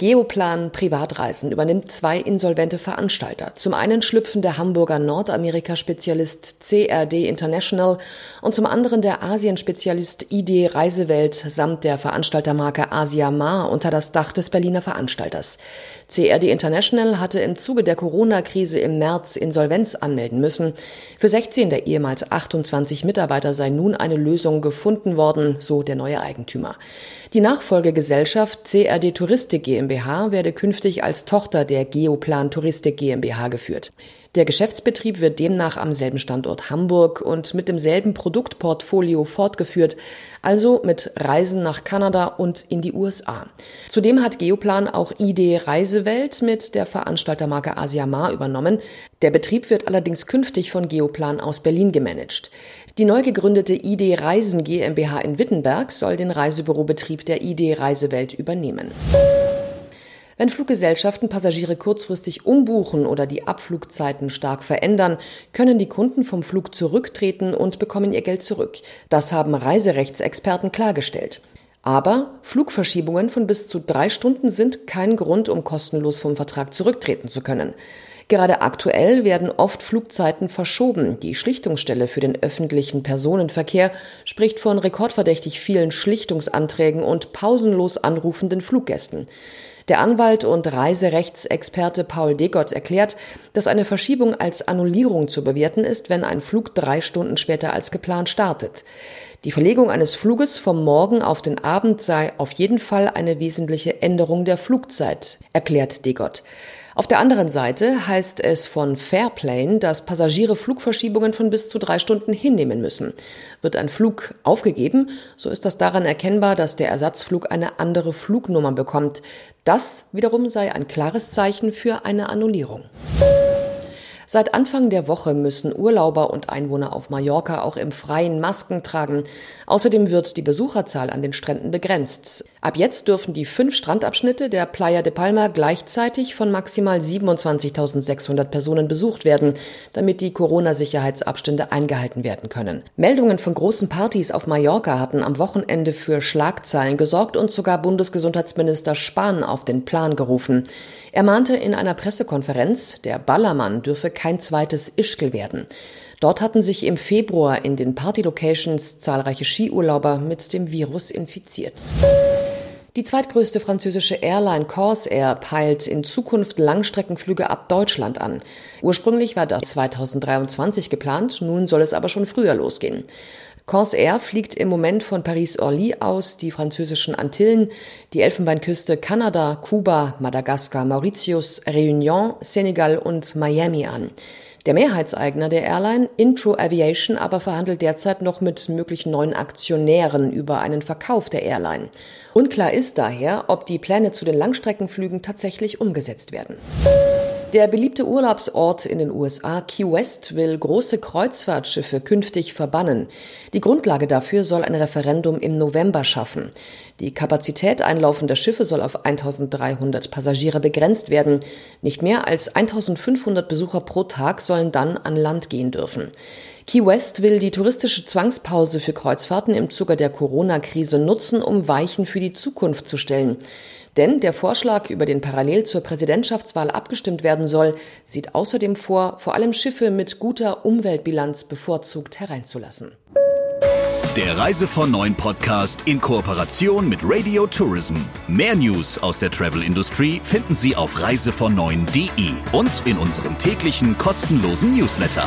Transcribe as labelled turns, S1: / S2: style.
S1: Geoplan Privatreisen übernimmt zwei insolvente Veranstalter. Zum einen schlüpfen der Hamburger Nordamerika-Spezialist CRD International und zum anderen der Asien-Spezialist ID Reisewelt samt der Veranstaltermarke Asia Mar unter das Dach des Berliner Veranstalters. CRD International hatte im Zuge der Corona-Krise im März Insolvenz anmelden müssen. Für 16 der ehemals 28 Mitarbeiter sei nun eine Lösung gefunden worden, so der neue Eigentümer. Die Nachfolgegesellschaft CRD Touristik GmbH werde künftig als Tochter der Geoplan Touristik GmbH geführt. Der Geschäftsbetrieb wird demnach am selben Standort Hamburg und mit demselben Produktportfolio fortgeführt, also mit Reisen nach Kanada und in die USA. Zudem hat Geoplan auch ID Reisewelt mit der Veranstaltermarke Asiamar übernommen. Der Betrieb wird allerdings künftig von Geoplan aus Berlin gemanagt. Die neu gegründete ID Reisen GmbH in Wittenberg soll den Reisebürobetrieb der ID Reisewelt übernehmen. Wenn Fluggesellschaften Passagiere kurzfristig umbuchen oder die Abflugzeiten stark verändern, können die Kunden vom Flug zurücktreten und bekommen ihr Geld zurück. Das haben Reiserechtsexperten klargestellt. Aber Flugverschiebungen von bis zu drei Stunden sind kein Grund, um kostenlos vom Vertrag zurücktreten zu können. Gerade aktuell werden oft Flugzeiten verschoben. Die Schlichtungsstelle für den öffentlichen Personenverkehr spricht von rekordverdächtig vielen Schlichtungsanträgen und pausenlos anrufenden Fluggästen. Der Anwalt und Reiserechtsexperte Paul Degott erklärt, dass eine Verschiebung als Annullierung zu bewerten ist, wenn ein Flug drei Stunden später als geplant startet. Die Verlegung eines Fluges vom Morgen auf den Abend sei auf jeden Fall eine wesentliche Änderung der Flugzeit, erklärt Degott. Auf der anderen Seite heißt es von Fairplane, dass Passagiere Flugverschiebungen von bis zu drei Stunden hinnehmen müssen. Wird ein Flug aufgegeben, so ist das daran erkennbar, dass der Ersatzflug eine andere Flugnummer bekommt. Das wiederum sei ein klares Zeichen für eine Annullierung. Seit Anfang der Woche müssen Urlauber und Einwohner auf Mallorca auch im Freien Masken tragen. Außerdem wird die Besucherzahl an den Stränden begrenzt. Ab jetzt dürfen die fünf Strandabschnitte der Playa de Palma gleichzeitig von maximal 27.600 Personen besucht werden, damit die Corona-Sicherheitsabstände eingehalten werden können. Meldungen von großen Partys auf Mallorca hatten am Wochenende für Schlagzeilen gesorgt und sogar Bundesgesundheitsminister Spahn auf den Plan gerufen. Er mahnte in einer Pressekonferenz, der Ballermann dürfe kein zweites Ischgl werden. Dort hatten sich im Februar in den Partylocations zahlreiche Skiurlauber mit dem Virus infiziert. Die zweitgrößte französische Airline Corsair peilt in Zukunft Langstreckenflüge ab Deutschland an. Ursprünglich war das 2023 geplant, nun soll es aber schon früher losgehen. Corsair fliegt im Moment von Paris-Orly aus die französischen Antillen, die Elfenbeinküste, Kanada, Kuba, Madagaskar, Mauritius, Réunion, Senegal und Miami an. Der Mehrheitseigner der Airline, Intro Aviation, aber verhandelt derzeit noch mit möglichen neuen Aktionären über einen Verkauf der Airline. Unklar ist daher, ob die Pläne zu den Langstreckenflügen tatsächlich umgesetzt werden. Der beliebte Urlaubsort in den USA, Key West, will große Kreuzfahrtschiffe künftig verbannen. Die Grundlage dafür soll ein Referendum im November schaffen. Die Kapazität einlaufender Schiffe soll auf 1300 Passagiere begrenzt werden. Nicht mehr als 1500 Besucher pro Tag sollen dann an Land gehen dürfen. Key West will die touristische Zwangspause für Kreuzfahrten im Zuge der Corona-Krise nutzen, um Weichen für die Zukunft zu stellen. Denn der Vorschlag, über den parallel zur Präsidentschaftswahl abgestimmt werden soll, sieht außerdem vor, vor allem Schiffe mit guter Umweltbilanz bevorzugt hereinzulassen.
S2: Der Reise von Neuen Podcast in Kooperation mit Radio Tourism. Mehr News aus der Travel Industry finden Sie auf reisevon und in unserem täglichen kostenlosen Newsletter.